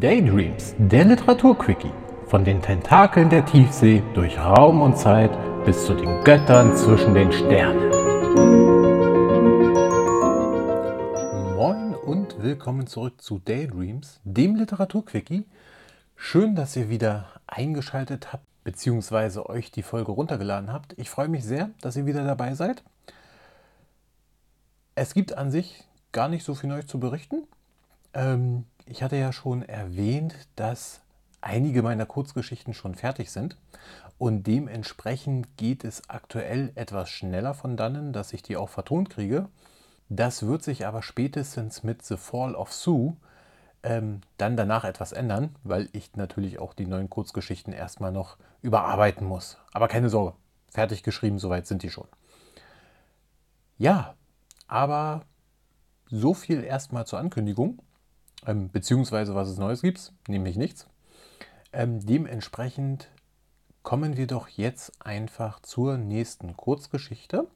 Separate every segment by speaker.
Speaker 1: Daydreams, der Literaturquickie. Von den Tentakeln der Tiefsee durch Raum und Zeit bis zu den Göttern zwischen den Sternen. Moin und willkommen zurück zu Daydreams, dem Literaturquickie. Schön, dass ihr wieder eingeschaltet habt bzw. euch die Folge runtergeladen habt. Ich freue mich sehr, dass ihr wieder dabei seid. Es gibt an sich gar nicht so viel Neues zu berichten. Ähm, ich hatte ja schon erwähnt, dass einige meiner Kurzgeschichten schon fertig sind und dementsprechend geht es aktuell etwas schneller von dannen, dass ich die auch vertont kriege. Das wird sich aber spätestens mit The Fall of Sue ähm, dann danach etwas ändern, weil ich natürlich auch die neuen Kurzgeschichten erstmal noch überarbeiten muss. Aber keine Sorge, fertig geschrieben, soweit sind die schon. Ja, aber so viel erstmal zur Ankündigung ähm, beziehungsweise was es Neues gibt, nämlich nichts. Ähm, dementsprechend kommen wir doch jetzt einfach zur nächsten Kurzgeschichte.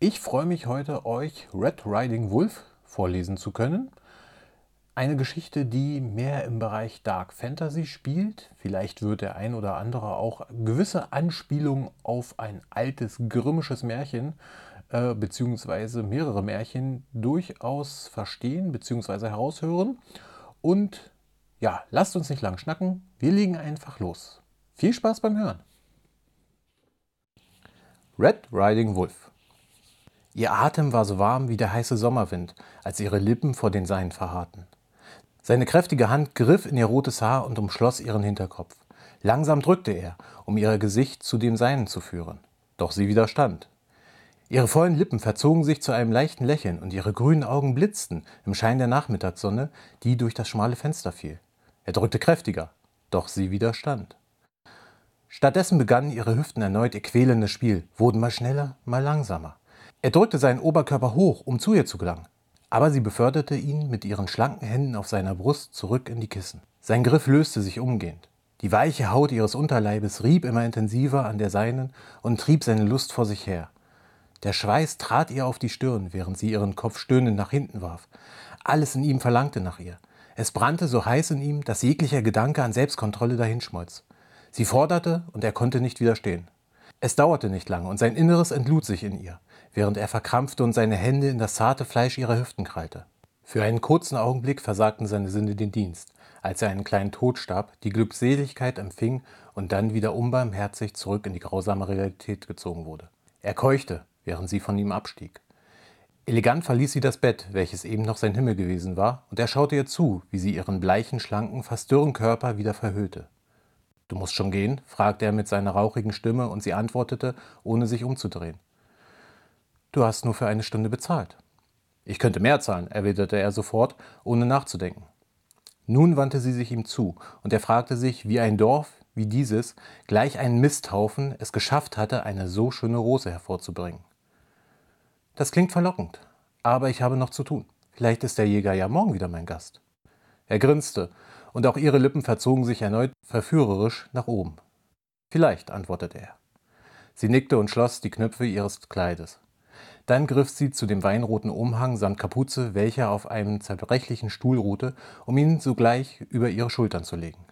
Speaker 1: Ich freue mich heute, euch Red Riding Wolf vorlesen zu können. Eine Geschichte, die mehr im Bereich Dark Fantasy spielt. Vielleicht wird der ein oder andere auch gewisse Anspielungen auf ein altes, grimmisches Märchen äh, beziehungsweise mehrere Märchen durchaus verstehen beziehungsweise heraushören. Und ja, lasst uns nicht lang schnacken, wir legen einfach los. Viel Spaß beim Hören. Red Riding Wolf. Ihr Atem war so warm wie der heiße Sommerwind, als ihre Lippen vor den Seinen verharrten. Seine kräftige Hand griff in ihr rotes Haar und umschloss ihren Hinterkopf. Langsam drückte er, um ihr Gesicht zu dem Seinen zu führen. Doch sie widerstand. Ihre vollen Lippen verzogen sich zu einem leichten Lächeln und ihre grünen Augen blitzten im Schein der Nachmittagssonne, die durch das schmale Fenster fiel. Er drückte kräftiger, doch sie widerstand. Stattdessen begannen ihre Hüften erneut ihr quälendes Spiel, wurden mal schneller, mal langsamer. Er drückte seinen Oberkörper hoch, um zu ihr zu gelangen, aber sie beförderte ihn mit ihren schlanken Händen auf seiner Brust zurück in die Kissen. Sein Griff löste sich umgehend. Die weiche Haut ihres Unterleibes rieb immer intensiver an der seinen und trieb seine Lust vor sich her. Der Schweiß trat ihr auf die Stirn, während sie ihren Kopf stöhnend nach hinten warf. Alles in ihm verlangte nach ihr. Es brannte so heiß in ihm, dass jeglicher Gedanke an Selbstkontrolle dahinschmolz. Sie forderte, und er konnte nicht widerstehen. Es dauerte nicht lange, und sein Inneres entlud sich in ihr, während er verkrampfte und seine Hände in das zarte Fleisch ihrer Hüften krallte. Für einen kurzen Augenblick versagten seine Sinne den Dienst, als er einen kleinen Tod starb, die Glückseligkeit empfing und dann wieder unbarmherzig zurück in die grausame Realität gezogen wurde. Er keuchte, während sie von ihm abstieg. Elegant verließ sie das Bett, welches eben noch sein Himmel gewesen war, und er schaute ihr zu, wie sie ihren bleichen, schlanken, fast dürren Körper wieder verhüllte. Du musst schon gehen? fragte er mit seiner rauchigen Stimme, und sie antwortete, ohne sich umzudrehen. Du hast nur für eine Stunde bezahlt. Ich könnte mehr zahlen, erwiderte er sofort, ohne nachzudenken. Nun wandte sie sich ihm zu, und er fragte sich, wie ein Dorf wie dieses gleich ein Misthaufen es geschafft hatte, eine so schöne Rose hervorzubringen. Das klingt verlockend, aber ich habe noch zu tun. Vielleicht ist der Jäger ja morgen wieder mein Gast. Er grinste, und auch ihre Lippen verzogen sich erneut verführerisch nach oben. Vielleicht, antwortete er. Sie nickte und schloss die Knöpfe ihres Kleides. Dann griff sie zu dem weinroten Umhang samt Kapuze, welcher auf einem zerbrechlichen Stuhl ruhte, um ihn sogleich über ihre Schultern zu legen.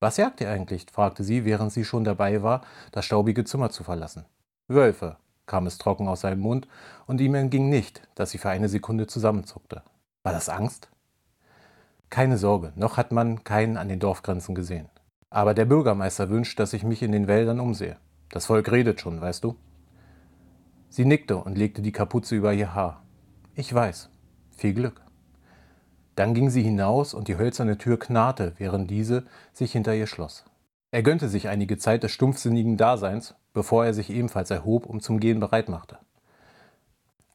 Speaker 1: Was jagt ihr eigentlich? fragte sie, während sie schon dabei war, das staubige Zimmer zu verlassen. Wölfe, kam es trocken aus seinem Mund, und ihm entging nicht, dass sie für eine Sekunde zusammenzuckte. War das Angst? Keine Sorge, noch hat man keinen an den Dorfgrenzen gesehen. Aber der Bürgermeister wünscht, dass ich mich in den Wäldern umsehe. Das Volk redet schon, weißt du? Sie nickte und legte die Kapuze über ihr Haar. Ich weiß. Viel Glück. Dann ging sie hinaus und die hölzerne Tür knarrte, während diese sich hinter ihr schloss. Er gönnte sich einige Zeit des stumpfsinnigen Daseins, bevor er sich ebenfalls erhob und zum Gehen bereit machte.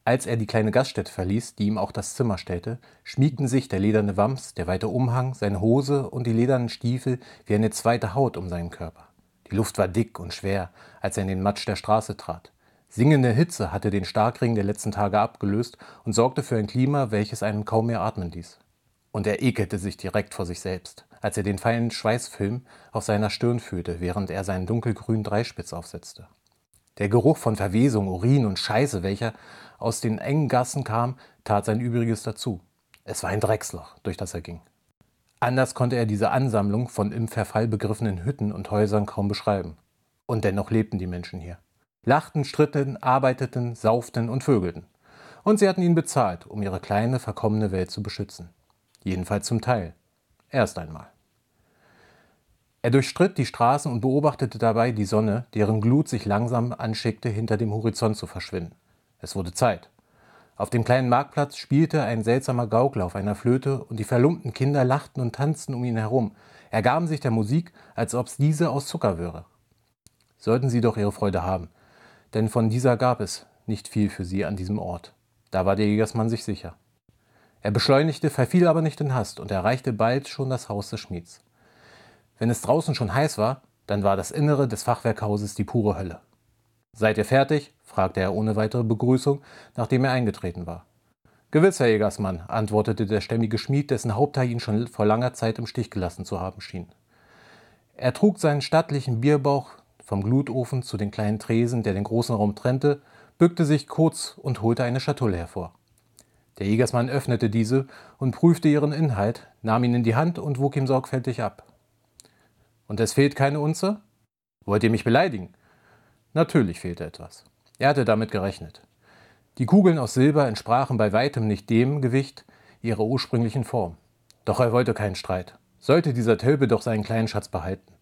Speaker 1: Als er die kleine Gaststätte verließ, die ihm auch das Zimmer stellte, schmiegten sich der lederne Wams, der weite Umhang, seine Hose und die ledernen Stiefel wie eine zweite Haut um seinen Körper. Die Luft war dick und schwer, als er in den Matsch der Straße trat. Singende Hitze hatte den Starkregen der letzten Tage abgelöst und sorgte für ein Klima, welches einem kaum mehr atmen ließ. Und er ekelte sich direkt vor sich selbst als er den feinen Schweißfilm auf seiner Stirn fühlte, während er seinen dunkelgrünen Dreispitz aufsetzte. Der Geruch von Verwesung, Urin und Scheiße, welcher aus den engen Gassen kam, tat sein Übriges dazu. Es war ein Drecksloch, durch das er ging. Anders konnte er diese Ansammlung von im Verfall begriffenen Hütten und Häusern kaum beschreiben. Und dennoch lebten die Menschen hier. Lachten, stritten, arbeiteten, sauften und vögelten. Und sie hatten ihn bezahlt, um ihre kleine, verkommene Welt zu beschützen. Jedenfalls zum Teil. Erst einmal. Er durchstritt die Straßen und beobachtete dabei die Sonne, deren Glut sich langsam anschickte, hinter dem Horizont zu verschwinden. Es wurde Zeit. Auf dem kleinen Marktplatz spielte ein seltsamer Gaukler auf einer Flöte und die verlumpten Kinder lachten und tanzten um ihn herum, ergaben sich der Musik, als ob diese aus Zucker wäre. Sollten sie doch ihre Freude haben, denn von dieser gab es nicht viel für sie an diesem Ort. Da war der Jägersmann sich sicher. Er beschleunigte, verfiel aber nicht in Hast und erreichte bald schon das Haus des Schmieds. Wenn es draußen schon heiß war, dann war das Innere des Fachwerkhauses die pure Hölle. Seid ihr fertig? fragte er ohne weitere Begrüßung, nachdem er eingetreten war. Gewiss, Herr Jägersmann, antwortete der stämmige Schmied, dessen Hauptteil ihn schon vor langer Zeit im Stich gelassen zu haben schien. Er trug seinen stattlichen Bierbauch vom Glutofen zu den kleinen Tresen, der den großen Raum trennte, bückte sich kurz und holte eine Schatulle hervor. Der Jägersmann öffnete diese und prüfte ihren Inhalt, nahm ihn in die Hand und wog ihm sorgfältig ab. Und es fehlt keine Unze? Wollt ihr mich beleidigen? Natürlich fehlte etwas. Er hatte damit gerechnet. Die Kugeln aus Silber entsprachen bei weitem nicht dem Gewicht ihrer ursprünglichen Form. Doch er wollte keinen Streit. Sollte dieser Tölpe doch seinen kleinen Schatz behalten.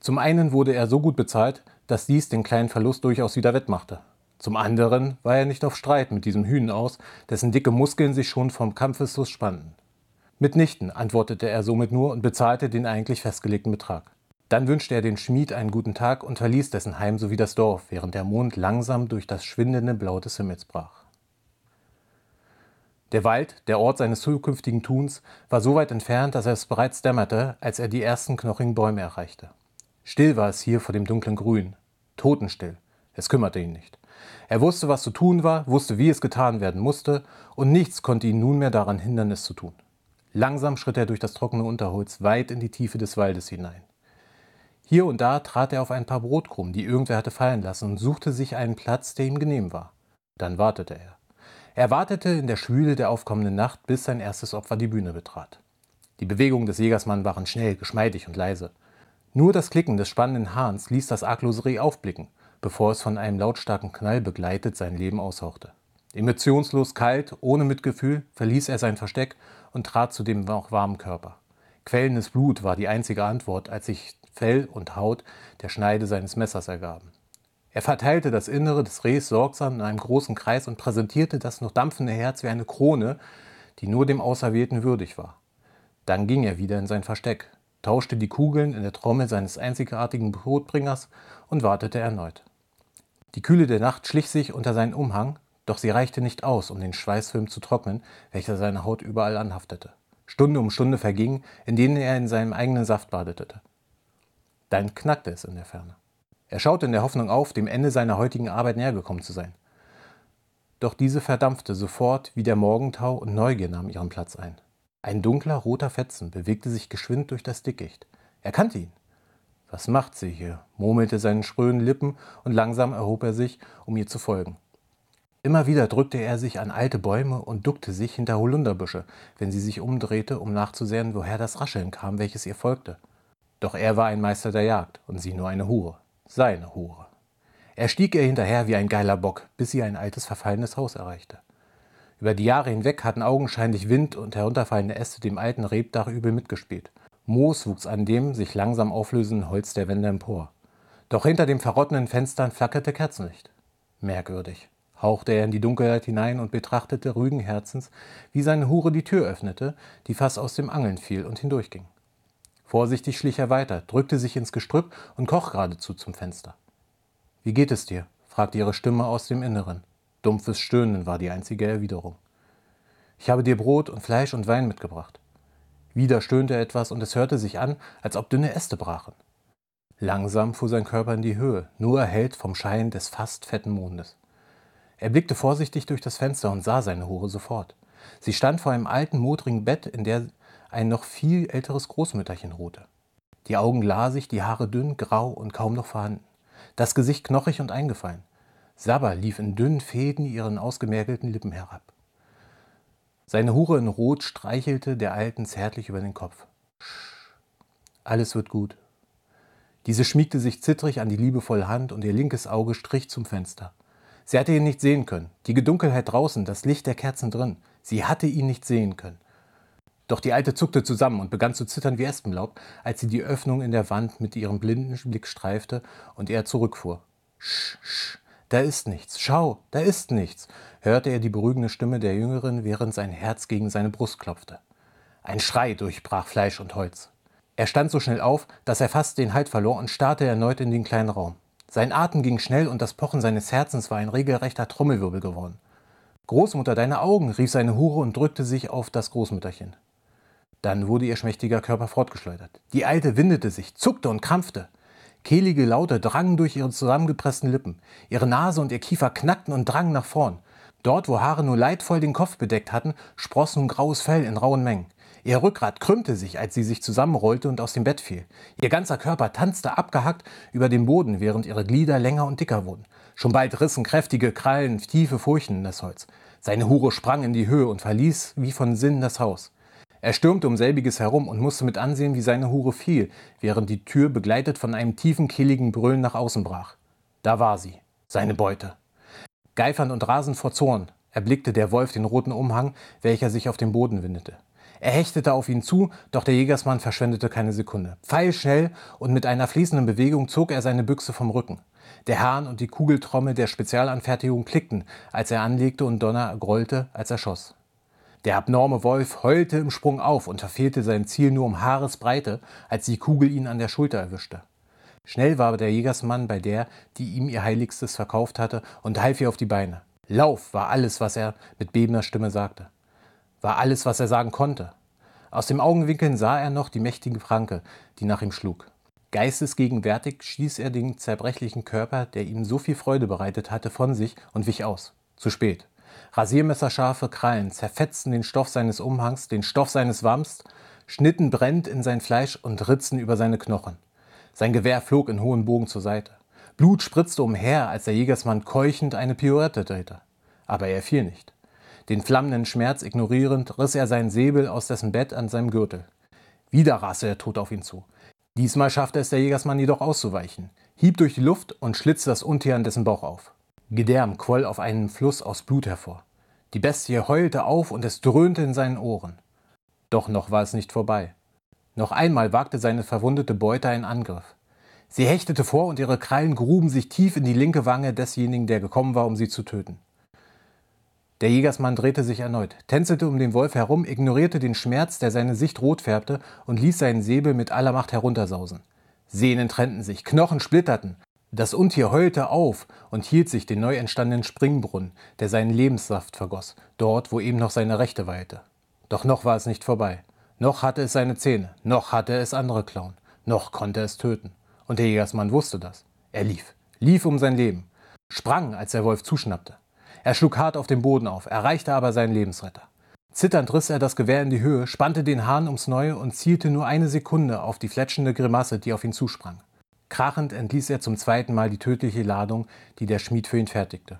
Speaker 1: Zum einen wurde er so gut bezahlt, dass dies den kleinen Verlust durchaus wieder wettmachte. Zum anderen war er nicht auf Streit mit diesem Hühn aus, dessen dicke Muskeln sich schon vom Kampfeslust spannten. Mitnichten, antwortete er somit nur und bezahlte den eigentlich festgelegten Betrag. Dann wünschte er den Schmied einen guten Tag und verließ dessen Heim sowie das Dorf, während der Mond langsam durch das schwindende Blau des Himmels brach. Der Wald, der Ort seines zukünftigen Tuns, war so weit entfernt, dass es bereits dämmerte, als er die ersten knochigen Bäume erreichte. Still war es hier vor dem dunklen Grün, totenstill. Es kümmerte ihn nicht. Er wusste, was zu tun war, wusste, wie es getan werden musste, und nichts konnte ihn nunmehr daran hindern, es zu tun. Langsam schritt er durch das trockene Unterholz weit in die Tiefe des Waldes hinein. Hier und da trat er auf ein paar Brotkrumen, die irgendwer hatte fallen lassen, und suchte sich einen Platz, der ihm genehm war. Dann wartete er. Er wartete in der Schwüle der aufkommenden Nacht, bis sein erstes Opfer die Bühne betrat. Die Bewegungen des Jägersmann waren schnell, geschmeidig und leise. Nur das Klicken des spannenden Hahns ließ das arglose Reh aufblicken, bevor es von einem lautstarken Knall begleitet sein Leben aushauchte. Emotionslos, kalt, ohne Mitgefühl verließ er sein Versteck und trat zu dem noch warmen Körper. Quellendes Blut war die einzige Antwort, als sich Fell und Haut der Schneide seines Messers ergaben. Er verteilte das Innere des Rehs sorgsam in einem großen Kreis und präsentierte das noch dampfende Herz wie eine Krone, die nur dem Auserwählten würdig war. Dann ging er wieder in sein Versteck, tauschte die Kugeln in der Trommel seines einzigartigen Brotbringers und wartete erneut. Die Kühle der Nacht schlich sich unter seinen Umhang, doch sie reichte nicht aus, um den Schweißfilm zu trocknen, welcher seine Haut überall anhaftete. Stunde um Stunde verging, in denen er in seinem eigenen Saft badete. Dann knackte es in der Ferne. Er schaute in der Hoffnung auf, dem Ende seiner heutigen Arbeit näher gekommen zu sein. Doch diese verdampfte sofort wie der Morgentau und Neugier nahm ihren Platz ein. Ein dunkler roter Fetzen bewegte sich geschwind durch das Dickicht. Er kannte ihn. Was macht sie hier? murmelte seinen spröden Lippen und langsam erhob er sich, um ihr zu folgen. Immer wieder drückte er sich an alte Bäume und duckte sich hinter Holunderbüsche, wenn sie sich umdrehte, um nachzusehen, woher das Rascheln kam, welches ihr folgte. Doch er war ein Meister der Jagd und sie nur eine Hure, seine Hure. Er stieg ihr hinterher wie ein geiler Bock, bis sie ein altes, verfallenes Haus erreichte. Über die Jahre hinweg hatten augenscheinlich Wind und herunterfallende Äste dem alten Rebdach übel mitgespielt. Moos wuchs an dem sich langsam auflösenden Holz der Wände empor. Doch hinter den verrottenden Fenstern flackerte Kerzenlicht. Merkwürdig hauchte er in die Dunkelheit hinein und betrachtete rügen Herzens, wie seine Hure die Tür öffnete, die fast aus dem Angeln fiel und hindurchging. Vorsichtig schlich er weiter, drückte sich ins Gestrüpp und kroch geradezu zum Fenster. Wie geht es dir? fragte ihre Stimme aus dem Inneren. Dumpfes Stöhnen war die einzige Erwiderung. Ich habe dir Brot und Fleisch und Wein mitgebracht. Wieder stöhnte er etwas und es hörte sich an, als ob dünne Äste brachen. Langsam fuhr sein Körper in die Höhe, nur erhellt vom Schein des fast fetten Mondes. Er blickte vorsichtig durch das Fenster und sah seine Hure sofort. Sie stand vor einem alten, modrigen Bett, in der ein noch viel älteres Großmütterchen ruhte. Die Augen glasig, die Haare dünn, grau und kaum noch vorhanden. Das Gesicht knochig und eingefallen. Sabber lief in dünnen Fäden ihren ausgemergelten Lippen herab. Seine Hure in Rot streichelte der Alten zärtlich über den Kopf. alles wird gut. Diese schmiegte sich zittrig an die liebevolle Hand und ihr linkes Auge strich zum Fenster. Sie hatte ihn nicht sehen können. Die Gedunkelheit draußen, das Licht der Kerzen drin. Sie hatte ihn nicht sehen können. Doch die Alte zuckte zusammen und begann zu zittern wie Espenlaub, als sie die Öffnung in der Wand mit ihrem blinden Blick streifte und er zurückfuhr. Sch, sch, da ist nichts. Schau, da ist nichts, hörte er die beruhigende Stimme der Jüngerin, während sein Herz gegen seine Brust klopfte. Ein Schrei durchbrach Fleisch und Holz. Er stand so schnell auf, dass er fast den Halt verlor und starrte erneut in den kleinen Raum. Sein Atem ging schnell und das Pochen seines Herzens war ein regelrechter Trommelwirbel geworden. Großmutter, deine Augen, rief seine Hure und drückte sich auf das Großmütterchen. Dann wurde ihr schmächtiger Körper fortgeschleudert. Die Alte windete sich, zuckte und krampfte. Kehlige Laute drangen durch ihre zusammengepressten Lippen. Ihre Nase und ihr Kiefer knackten und drangen nach vorn. Dort, wo Haare nur leidvoll den Kopf bedeckt hatten, spross nun graues Fell in rauen Mengen. Ihr Rückgrat krümmte sich, als sie sich zusammenrollte und aus dem Bett fiel. Ihr ganzer Körper tanzte abgehackt über den Boden, während ihre Glieder länger und dicker wurden. Schon bald rissen kräftige Krallen tiefe Furchen in das Holz. Seine Hure sprang in die Höhe und verließ wie von Sinn das Haus. Er stürmte um selbiges herum und musste mit ansehen, wie seine Hure fiel, während die Tür begleitet von einem tiefen, kehligen Brüllen nach außen brach. Da war sie, seine Beute. Geifernd und rasend vor Zorn erblickte der Wolf den roten Umhang, welcher sich auf dem Boden windete. Er hechtete auf ihn zu, doch der Jägersmann verschwendete keine Sekunde. Pfeilschnell und mit einer fließenden Bewegung zog er seine Büchse vom Rücken. Der Hahn und die Kugeltrommel der Spezialanfertigung klickten, als er anlegte und Donner grollte, als er schoss. Der abnorme Wolf heulte im Sprung auf und verfehlte sein Ziel nur um Haaresbreite, als die Kugel ihn an der Schulter erwischte. Schnell war der Jägersmann bei der, die ihm ihr Heiligstes verkauft hatte, und half ihr auf die Beine. Lauf war alles, was er mit bebender Stimme sagte. War alles, was er sagen konnte. Aus dem Augenwinkeln sah er noch die mächtige Franke, die nach ihm schlug. Geistesgegenwärtig stieß er den zerbrechlichen Körper, der ihm so viel Freude bereitet hatte, von sich und wich aus. Zu spät. Rasiermesserscharfe Krallen zerfetzten den Stoff seines Umhangs, den Stoff seines Wamms, schnitten brennend in sein Fleisch und ritzten über seine Knochen. Sein Gewehr flog in hohem Bogen zur Seite. Blut spritzte umher, als der Jägersmann keuchend eine Pirouette drehte. Aber er fiel nicht. Den flammenden Schmerz ignorierend, riss er seinen Säbel aus dessen Bett an seinem Gürtel. Wieder raste er tot auf ihn zu. Diesmal schaffte es der Jägersmann jedoch auszuweichen, hieb durch die Luft und schlitzte das Untier an dessen Bauch auf. Gedärm quoll auf einen Fluss aus Blut hervor. Die Bestie heulte auf und es dröhnte in seinen Ohren. Doch noch war es nicht vorbei. Noch einmal wagte seine verwundete Beute einen Angriff. Sie hechtete vor und ihre Krallen gruben sich tief in die linke Wange desjenigen, der gekommen war, um sie zu töten. Der Jägersmann drehte sich erneut, tänzelte um den Wolf herum, ignorierte den Schmerz, der seine Sicht rot färbte, und ließ seinen Säbel mit aller Macht heruntersausen. Sehnen trennten sich, Knochen splitterten, das Untier heulte auf und hielt sich den neu entstandenen Springbrunnen, der seinen Lebenssaft vergoss, dort, wo eben noch seine Rechte weilte. Doch noch war es nicht vorbei. Noch hatte es seine Zähne, noch hatte es andere Klauen, noch konnte es töten. Und der Jägersmann wusste das. Er lief, lief um sein Leben, sprang, als der Wolf zuschnappte. Er schlug hart auf den Boden auf, erreichte aber seinen Lebensretter. Zitternd riss er das Gewehr in die Höhe, spannte den Hahn ums Neue und zielte nur eine Sekunde auf die fletschende Grimasse, die auf ihn zusprang. Krachend entließ er zum zweiten Mal die tödliche Ladung, die der Schmied für ihn fertigte.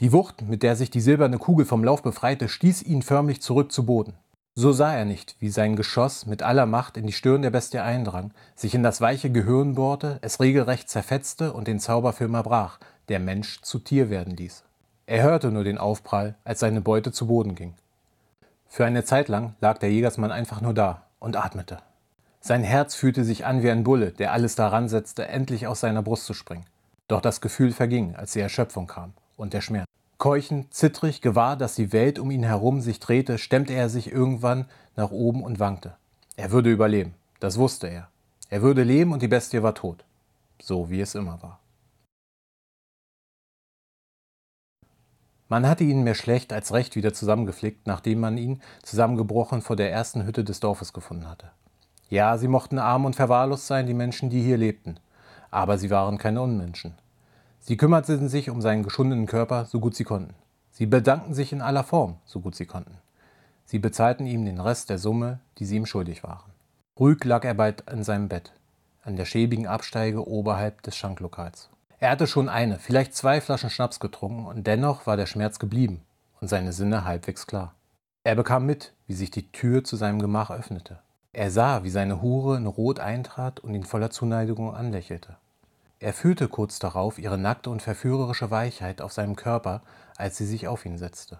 Speaker 1: Die Wucht, mit der sich die silberne Kugel vom Lauf befreite, stieß ihn förmlich zurück zu Boden. So sah er nicht, wie sein Geschoss mit aller Macht in die Stirn der Bestie eindrang, sich in das weiche Gehirn bohrte, es regelrecht zerfetzte und den Zauber für immer brach, der Mensch zu Tier werden ließ. Er hörte nur den Aufprall, als seine Beute zu Boden ging. Für eine Zeit lang lag der Jägersmann einfach nur da und atmete. Sein Herz fühlte sich an wie ein Bulle, der alles daran setzte, endlich aus seiner Brust zu springen. Doch das Gefühl verging, als die Erschöpfung kam und der Schmerz. Keuchend, zittrig, gewahr, dass die Welt um ihn herum sich drehte, stemmte er sich irgendwann nach oben und wankte. Er würde überleben, das wusste er. Er würde leben und die Bestie war tot. So wie es immer war. Man hatte ihn mehr schlecht als recht wieder zusammengeflickt, nachdem man ihn zusammengebrochen vor der ersten Hütte des Dorfes gefunden hatte. Ja, sie mochten arm und verwahrlost sein, die Menschen, die hier lebten, aber sie waren keine Unmenschen. Sie kümmerten sich um seinen geschundenen Körper, so gut sie konnten. Sie bedankten sich in aller Form, so gut sie konnten. Sie bezahlten ihm den Rest der Summe, die sie ihm schuldig waren. Ruhig lag er bald in seinem Bett, an der schäbigen Absteige oberhalb des Schanklokals. Er hatte schon eine, vielleicht zwei Flaschen Schnaps getrunken und dennoch war der Schmerz geblieben und seine Sinne halbwegs klar. Er bekam mit, wie sich die Tür zu seinem Gemach öffnete. Er sah, wie seine Hure in Rot eintrat und ihn voller Zuneigung anlächelte. Er fühlte kurz darauf ihre nackte und verführerische Weichheit auf seinem Körper, als sie sich auf ihn setzte.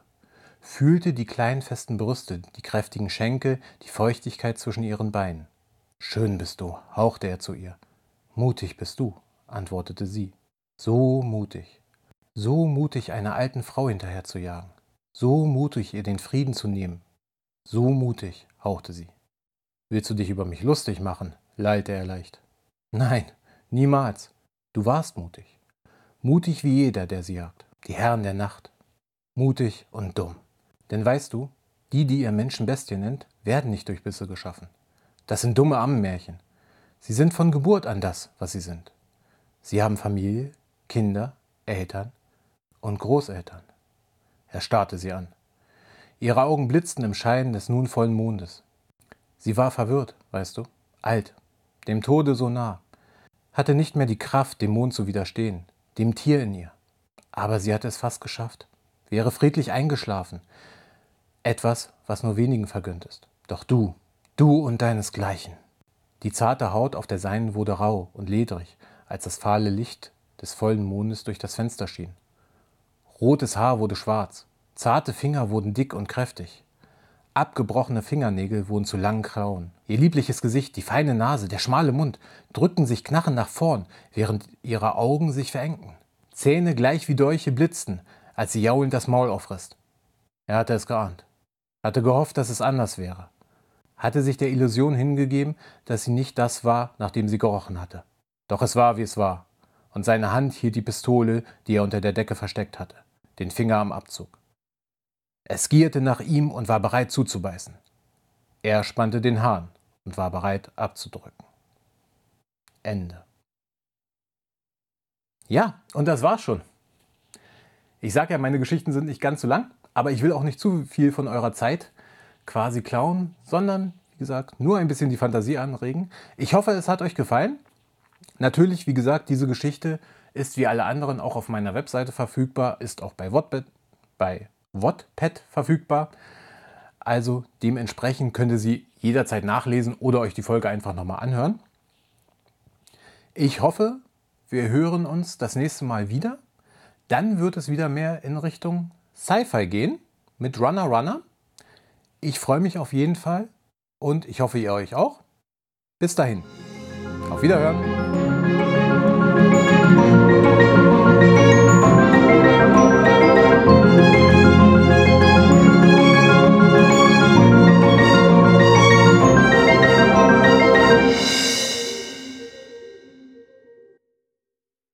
Speaker 1: Fühlte die kleinen festen Brüste, die kräftigen Schenkel, die Feuchtigkeit zwischen ihren Beinen. Schön bist du, hauchte er zu ihr. Mutig bist du, antwortete sie. So mutig. So mutig, einer alten Frau hinterherzujagen. So mutig, ihr den Frieden zu nehmen. So mutig, hauchte sie. Willst du dich über mich lustig machen? lallte er leicht. Nein, niemals. Du warst mutig. Mutig wie jeder, der sie jagt. Die Herren der Nacht. Mutig und dumm. Denn weißt du, die, die ihr Menschen Bestie nennt, werden nicht durch Bisse geschaffen. Das sind dumme Ammenmärchen. Sie sind von Geburt an das, was sie sind. Sie haben Familie, Kinder, Eltern und Großeltern. Er starrte sie an. Ihre Augen blitzten im Schein des nun vollen Mondes. Sie war verwirrt, weißt du, alt, dem Tode so nah, hatte nicht mehr die Kraft, dem Mond zu widerstehen, dem Tier in ihr. Aber sie hatte es fast geschafft, wäre friedlich eingeschlafen. Etwas, was nur wenigen vergönnt ist. Doch du, du und deinesgleichen. Die zarte Haut auf der Seinen wurde rau und ledrig, als das fahle Licht des vollen Mondes durch das Fenster schien. Rotes Haar wurde schwarz, zarte Finger wurden dick und kräftig. Abgebrochene Fingernägel wurden zu langen Klauen. Ihr liebliches Gesicht, die feine Nase, der schmale Mund drückten sich knarrend nach vorn, während ihre Augen sich verengten. Zähne gleich wie Dolche blitzten, als sie jaulend das Maul aufriss. Er hatte es geahnt, hatte gehofft, dass es anders wäre, hatte sich der Illusion hingegeben, dass sie nicht das war, nach dem sie gerochen hatte. Doch es war, wie es war, und seine Hand hielt die Pistole, die er unter der Decke versteckt hatte, den Finger am Abzug. Es gierte nach ihm und war bereit zuzubeißen. Er spannte den Hahn und war bereit abzudrücken. Ende. Ja, und das war's schon. Ich sage ja, meine Geschichten sind nicht ganz so lang, aber ich will auch nicht zu viel von eurer Zeit quasi klauen, sondern, wie gesagt, nur ein bisschen die Fantasie anregen. Ich hoffe, es hat euch gefallen. Natürlich, wie gesagt, diese Geschichte ist wie alle anderen auch auf meiner Webseite verfügbar, ist auch bei Wattpad, bei Wattpad verfügbar. Also dementsprechend könnt ihr sie jederzeit nachlesen oder euch die Folge einfach nochmal anhören. Ich hoffe, wir hören uns das nächste Mal wieder. Dann wird es wieder mehr in Richtung Sci-Fi gehen mit Runner Runner. Ich freue mich auf jeden Fall und ich hoffe, ihr euch auch. Bis dahin. Auf Wiederhören.